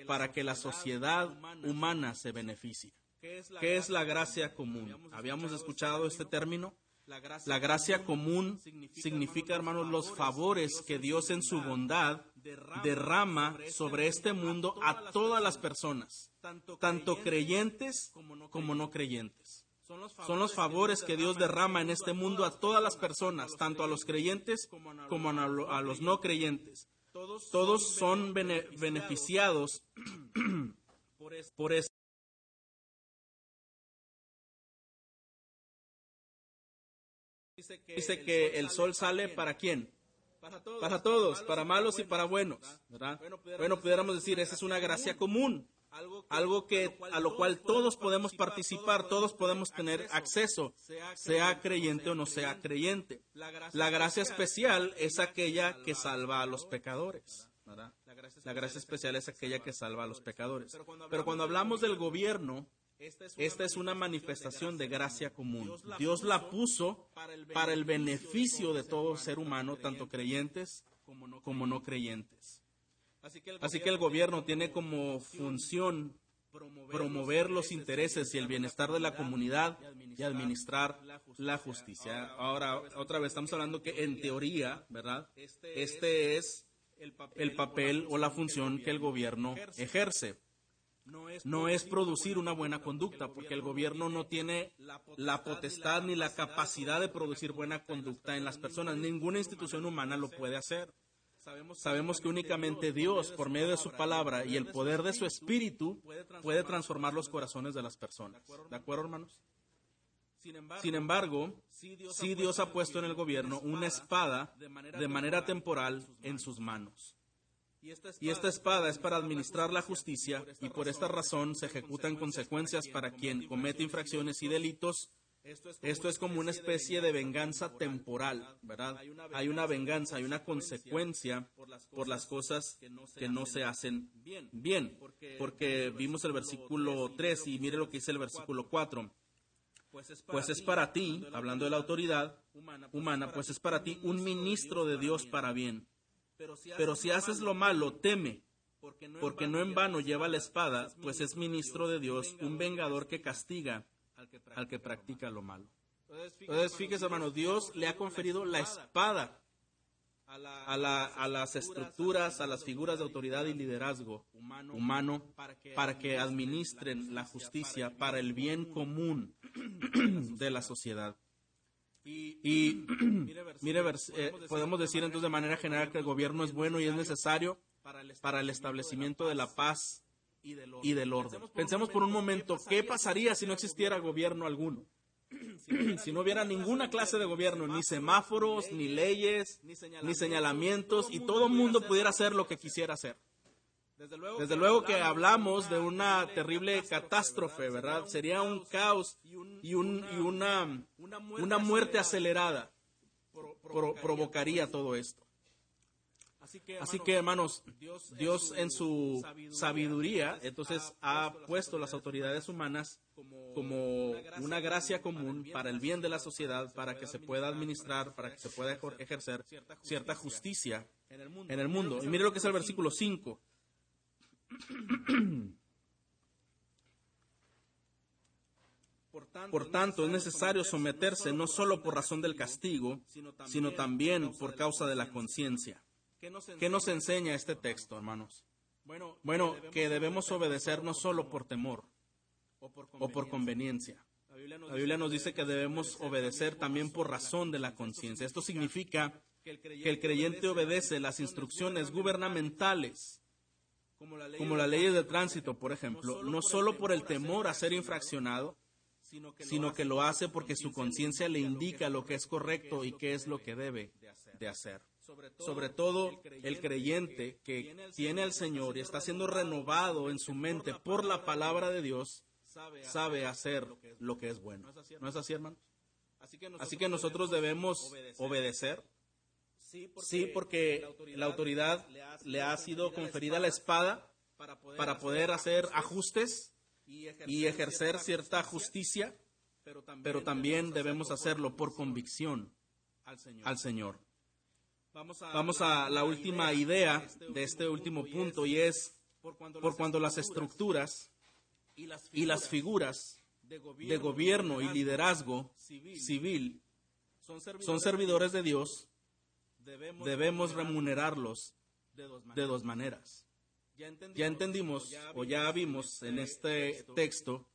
para que la sociedad humana se beneficie. ¿Qué es la gracia común? ¿Habíamos escuchado este término? La gracia común significa, hermanos, los favores que Dios en su bondad derrama sobre este mundo a todas las personas, tanto creyentes como no creyentes. Son los favores que Dios derrama en este mundo a todas las personas, tanto a los creyentes como a los no creyentes. Todos son beneficiados por esto. Dice que el sol sale para quién? Para todos, para malos y para buenos. Bueno, pudiéramos decir, esa es una gracia común. Algo que a lo cual todos podemos participar, todos podemos tener acceso, sea creyente o no sea creyente. La gracia especial es aquella que salva a los pecadores. La gracia especial es aquella que salva a los pecadores. Pero cuando hablamos del gobierno, esta es una manifestación de gracia común. Dios la puso para el beneficio de todo ser humano, tanto creyentes como no creyentes. Así que el gobierno tiene como función promover los intereses y el bienestar de la comunidad y administrar la justicia. Ahora, otra vez, estamos hablando que en teoría, ¿verdad? Este es el papel o la función que el gobierno ejerce no es producir una buena conducta, porque el gobierno no tiene la potestad ni la capacidad de producir buena conducta en las personas. Ninguna institución humana lo puede hacer. Sabemos que únicamente Dios, por medio de su palabra y el poder de su espíritu, puede transformar los corazones de las personas. ¿De acuerdo, hermanos? Sin embargo, sí Dios ha puesto en el gobierno una espada de manera temporal en sus manos. Y esta espada es para administrar la justicia y por esta razón se ejecutan consecuencias para quien comete infracciones y delitos. Esto es como una especie de venganza temporal, ¿verdad? Hay una venganza, hay una consecuencia por las cosas que no se hacen bien. Porque vimos el versículo 3 y mire lo que dice el versículo 4. Pues es para ti, hablando de la autoridad humana, pues es para ti un ministro de Dios para bien pero si haces lo malo, teme, porque no en vano lleva la espada, pues es ministro de Dios, un vengador que castiga al que practica lo malo. Entonces, fíjese, hermano, Dios le ha conferido la espada a, las estructuras, a las figuras de autoridad y liderazgo humano para que administren la justicia para el bien común de la sociedad. Y mire, eh, podemos decir entonces de manera general que el gobierno es bueno y es necesario para el establecimiento de la paz y del orden. Pensemos por un momento, ¿qué pasaría si no existiera gobierno alguno? Si no hubiera ninguna clase de gobierno, ni semáforos, ni leyes, ni señalamientos, y todo el mundo pudiera hacer lo que quisiera hacer. Desde luego que hablamos de una terrible catástrofe, ¿verdad? Sería un caos y, una, una muerte acelerada provocaría todo esto. Así que, hermanos, Dios en su sabiduría, entonces ha puesto las autoridades humanas como una gracia común para el bien de la sociedad, para que se pueda administrar, para que se pueda ejercer cierta justicia en el mundo. Y mire lo que es el versículo 5. Por tanto, es necesario someterse no solo por razón del castigo, sino también por causa de la conciencia. ¿Qué nos enseña este texto, hermanos? Bueno, que debemos obedecer no solo por temor o por conveniencia. La Biblia nos dice que debemos obedecer también por razón de la conciencia. Esto significa que el creyente obedece las instrucciones gubernamentales, como la ley de tránsito, por ejemplo, no solo por el temor a ser infraccionado, sino que lo hace porque su conciencia le indica lo que es correcto y qué es lo que debe de hacer. Sobre todo el creyente que tiene al Señor y está siendo renovado en su mente por la palabra de Dios, sabe hacer lo que es bueno. ¿No es así, hermanos? Así que nosotros debemos obedecer. Sí, porque la autoridad le ha sido conferida la espada para poder hacer ajustes y ejercer cierta justicia, pero también debemos hacerlo por convicción al Señor. Vamos a la última idea de este último punto y es por cuando las estructuras y las figuras de gobierno y liderazgo civil son servidores de Dios, debemos remunerarlos de dos maneras. Ya entendimos o ya vimos en este texto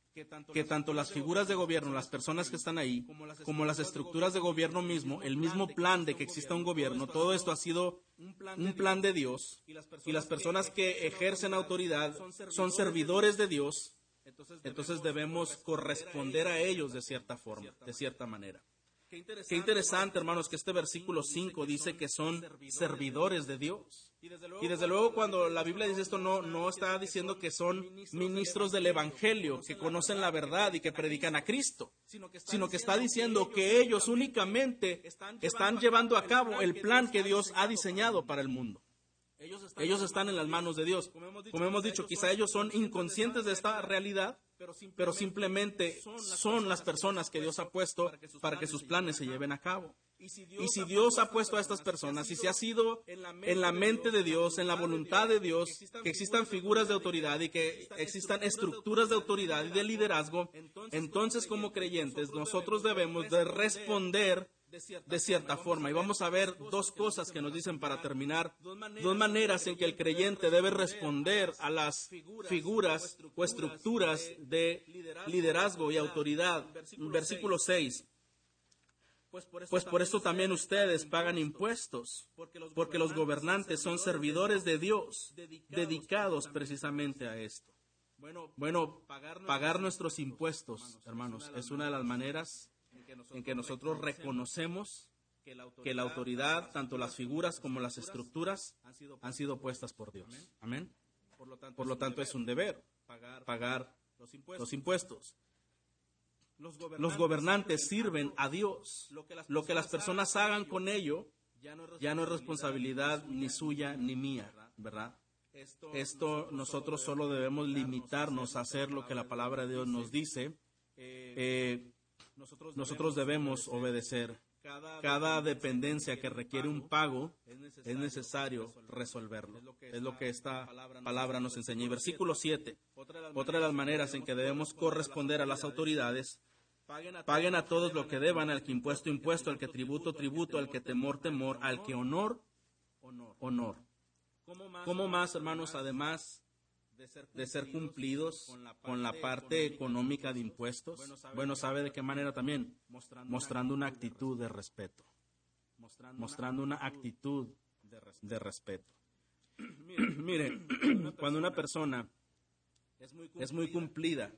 que tanto las figuras de gobierno, las personas que están ahí, como las estructuras de gobierno mismo, el mismo plan de que exista un gobierno, todo esto ha sido un plan de Dios. Y las personas que ejercen autoridad son servidores de Dios, entonces debemos corresponder a ellos de cierta forma, de cierta manera. Qué interesante, hermanos, que este versículo 5 dice que son servidores de Dios. Y desde luego cuando la Biblia dice esto, no, no está diciendo que son ministros del Evangelio, que conocen la verdad y que predican a Cristo, sino que está diciendo que ellos únicamente están llevando a cabo el plan que Dios ha diseñado para el mundo. Ellos están en las manos de Dios. Como hemos dicho, quizá ellos son inconscientes de esta realidad, pero simplemente son las personas que Dios ha puesto para que sus planes se lleven a cabo. Y si Dios ha puesto a estas personas, y si ha sido en la mente de Dios, en la voluntad de Dios, que existan figuras de autoridad y que existan estructuras de autoridad y de liderazgo, entonces como creyentes nosotros debemos de responder de cierta forma. Y vamos a ver dos cosas que nos dicen para terminar, dos maneras en que el creyente debe responder a las figuras o estructuras de liderazgo y autoridad. Versículo 6. Pues por eso también ustedes pagan impuestos, porque los gobernantes son servidores de Dios, dedicados precisamente a esto. Bueno, pagar nuestros impuestos, hermanos, es una de las maneras en que nosotros reconocemos que la autoridad, tanto las figuras como las estructuras, han sido puestas por Dios. Amén. Por lo tanto, es un deber pagar los impuestos. Los gobernantes sirven a Dios. Lo que las personas hagan con ello ya no es responsabilidad ni suya ni mía, ¿verdad? Esto nosotros solo debemos limitarnos a hacer lo que la palabra de Dios nos dice. Eh, nosotros debemos obedecer. Cada dependencia que requiere un pago es necesario resolverlo. Es lo que esta palabra nos enseña. Y versículo 7, otra de las maneras en que debemos corresponder a las autoridades, paguen a todos lo que deban, al que impuesto, impuesto, al que tributo, tributo, al que temor, temor, al que honor, honor. ¿Cómo más, hermanos, además de ser cumplidos con la parte económica de impuestos? Bueno, ¿sabe de qué manera también? Mostrando una actitud de respeto. Mostrando una actitud de respeto. Mire, cuando una persona es muy cumplida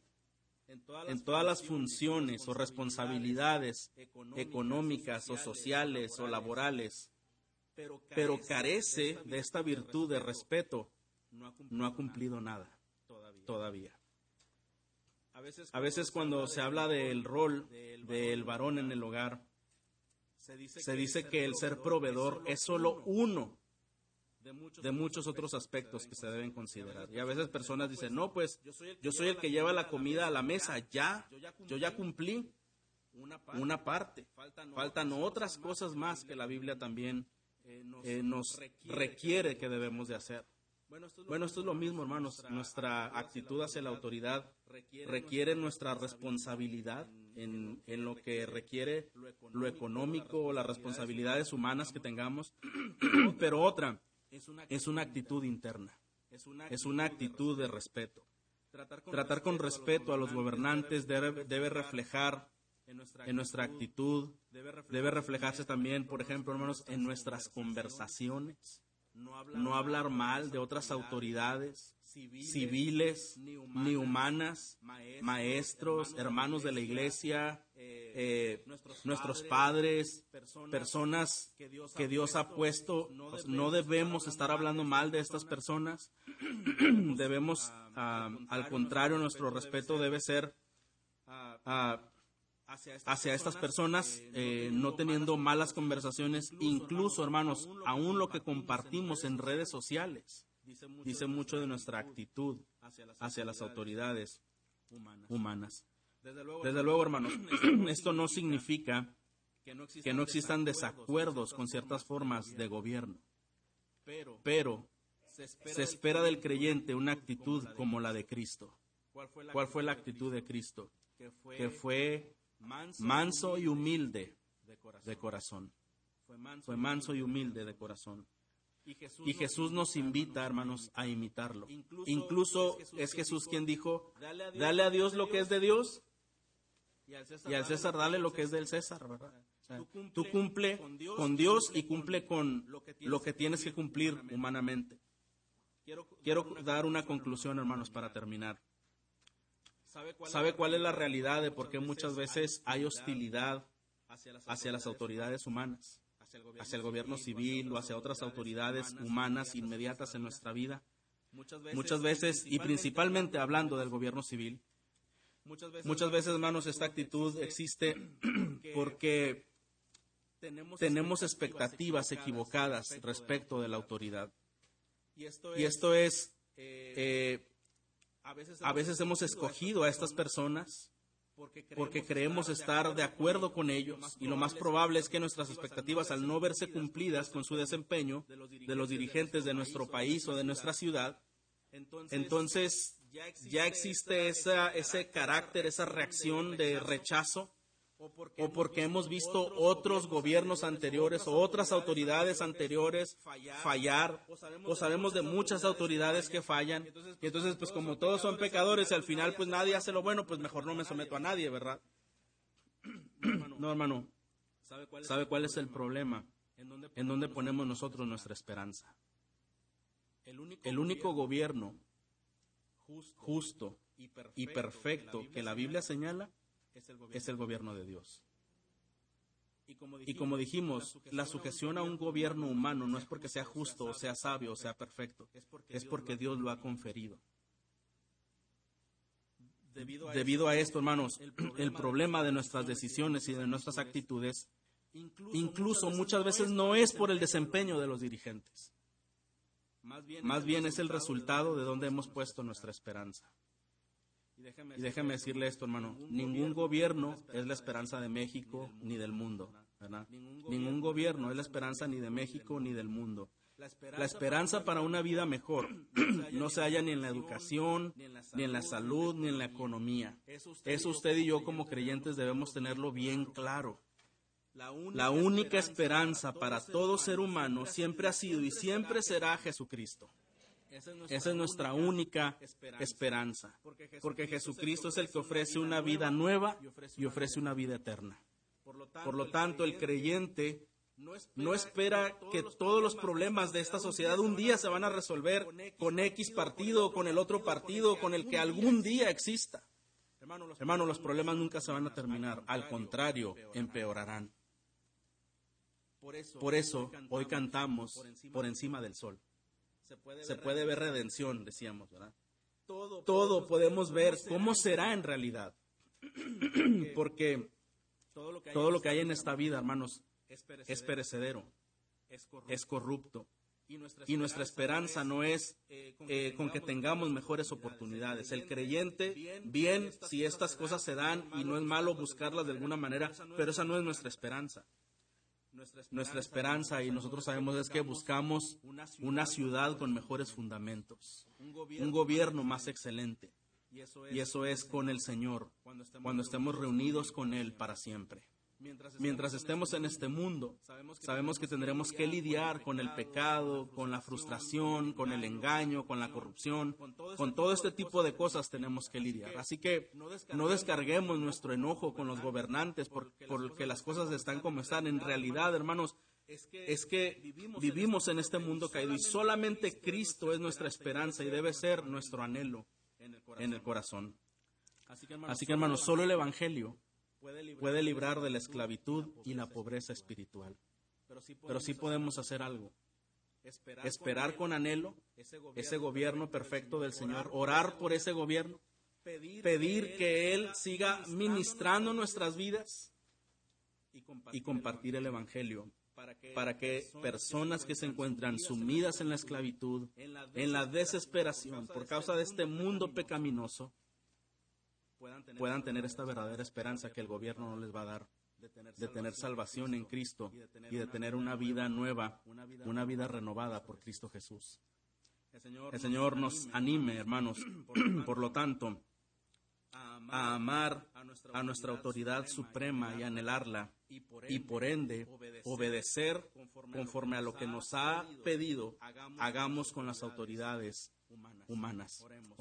en todas las funciones o responsabilidades económicas o sociales o laborales, pero carece de esta virtud de respeto, no ha cumplido nada todavía. A veces cuando se habla del rol del varón en el hogar, se dice que el ser proveedor es solo uno de muchos otros aspectos que se deben considerar. Y a veces personas dicen, no, pues yo soy el que lleva la comida a la mesa, ya, yo ya cumplí una parte. Faltan otras cosas más que la Biblia también eh, nos requiere que debemos de hacer. Bueno, esto es lo mismo, hermanos. Nuestra actitud hacia la autoridad requiere nuestra responsabilidad en, en lo que requiere lo económico, las responsabilidades humanas que tengamos, pero otra es una actitud interna, es una actitud de respeto. Tratar con respeto a los gobernantes debe, debe reflejar en nuestra actitud, debe reflejarse también, por ejemplo, hermanos, en nuestras conversaciones no hablar mal de otras autoridades civiles ni humanas, maestros, hermanos de la iglesia, eh, nuestros padres, personas que Dios ha puesto. Pues, no debemos estar hablando mal de estas personas. Debemos, ah, al contrario, nuestro respeto debe ser ah, hacia estas personas, eh, no teniendo malas conversaciones, incluso, hermanos, aún lo que compartimos en redes sociales, dice mucho de nuestra actitud hacia las autoridades humanas. Desde luego, hermanos, esto no significa que no existan desacuerdos con ciertas formas de gobierno, pero se espera del creyente una actitud como la de Cristo. ¿Cuál fue la actitud de Cristo? Que fue manso y humilde de corazón. Fue manso y humilde de corazón. Y Jesús nos invita, hermanos, a imitarlo. Incluso es Jesús quien dijo, dale a Dios lo que es de Dios y al César dale lo que es del César, ¿verdad? tú cumple con Dios y cumple con lo que tienes que cumplir humanamente. Quiero dar una conclusión, hermanos, para terminar. ¿Sabe cuál es la realidad de por qué muchas veces hay hostilidad hacia las autoridades humanas, hacia el gobierno civil o hacia otras autoridades humanas inmediatas en nuestra vida? Muchas veces, y principalmente hablando del gobierno civil, muchas veces, hermanos, esta actitud existe porque tenemos expectativas equivocadas respecto de la autoridad. Y esto es eh, a veces hemos escogido a estas personas porque creemos estar de acuerdo con ellos y lo más probable es que nuestras expectativas al no verse cumplidas con su desempeño de los dirigentes de nuestro país o de nuestra ciudad, entonces ya existe ese carácter, esa reacción de rechazo o porque hemos visto otros gobiernos anteriores o otras autoridades anteriores fallar, o sabemos de muchas autoridades que fallan, y entonces pues como todos son pecadores y al final pues nadie hace lo bueno, pues mejor no me someto a nadie, ¿verdad? No, hermano, ¿sabe cuál es el problema? En donde ponemos nosotros nuestra esperanza. El único gobierno justo y perfecto que la Biblia señala es el gobierno de Dios. Y como dijimos, la sujeción a un gobierno humano no es porque sea justo, o sea sabio, o sea perfecto, es porque Dios lo ha conferido. Debido a esto, hermanos, el problema de nuestras decisiones y de nuestras actitudes, incluso muchas veces no es por el desempeño de los dirigentes. Más bien es el resultado de donde hemos puesto nuestra esperanza. Y déjeme decirle esto, hermano, ningún gobierno es la esperanza de México ni del mundo, ¿verdad? Ningún gobierno es la esperanza ni de México ni del mundo. La esperanza para una vida mejor no se halla ni en la educación, ni en la salud, ni en la economía. Eso usted y yo como creyentes debemos tenerlo bien claro. La única esperanza para todo ser humano siempre ha sido y siempre será Jesucristo. Esa es nuestra única esperanza, porque Jesucristo es el que ofrece una vida nueva y ofrece una vida eterna. Por lo tanto, el creyente no espera que todos los problemas de esta sociedad un día se van a resolver con X partido, con el otro partido, con el que algún día exista. Hermano, los problemas nunca se van a terminar, al contrario, empeorarán. Por eso, hoy cantamos por encima del sol. Se puede ver redención, decíamos, ¿verdad? Todo podemos ver cómo será en realidad. Porque todo lo que hay en esta vida, hermanos, es perecedero, es corrupto. Y nuestra esperanza no es eh, con que tengamos mejores oportunidades. El creyente, bien, si estas cosas se dan y no es malo buscarlas de alguna manera, pero esa no es nuestra esperanza. Nuestra esperanza, y nosotros sabemos, es que buscamos una ciudad con mejores fundamentos, un gobierno más excelente. Y eso es con el Señor, cuando estemos reunidos con Él para siempre. Mientras estemos en este mundo, sabemos que tendremos que lidiar con el pecado, con la frustración, con el engaño, con la corrupción, con todo este tipo de cosas tenemos que lidiar. Así que no descarguemos nuestro enojo con los gobernantes porque las cosas están como están. En realidad, hermanos, es que vivimos en este mundo caído y solamente Cristo es nuestra esperanza y debe ser nuestro anhelo en el corazón. Así que, hermanos, solo el Evangelio puede librar de la esclavitud y la pobreza espiritual. Pero sí podemos hacer algo. Esperar con anhelo ese gobierno perfecto del Señor, orar por ese gobierno, pedir que Él siga ministrando nuestras vidas y compartir el Evangelio para que personas que se encuentran sumidas en la esclavitud, en la desesperación por causa de este mundo pecaminoso, puedan tener esta verdadera esperanza que el gobierno no les va a dar de tener salvación en Cristo y de tener una vida nueva, una vida renovada por Cristo Jesús. El Señor nos anime, hermanos, por lo tanto, a amar a nuestra autoridad suprema y anhelarla y por ende obedecer conforme a lo que nos ha pedido. hagamos con las autoridades humanas. Oremos.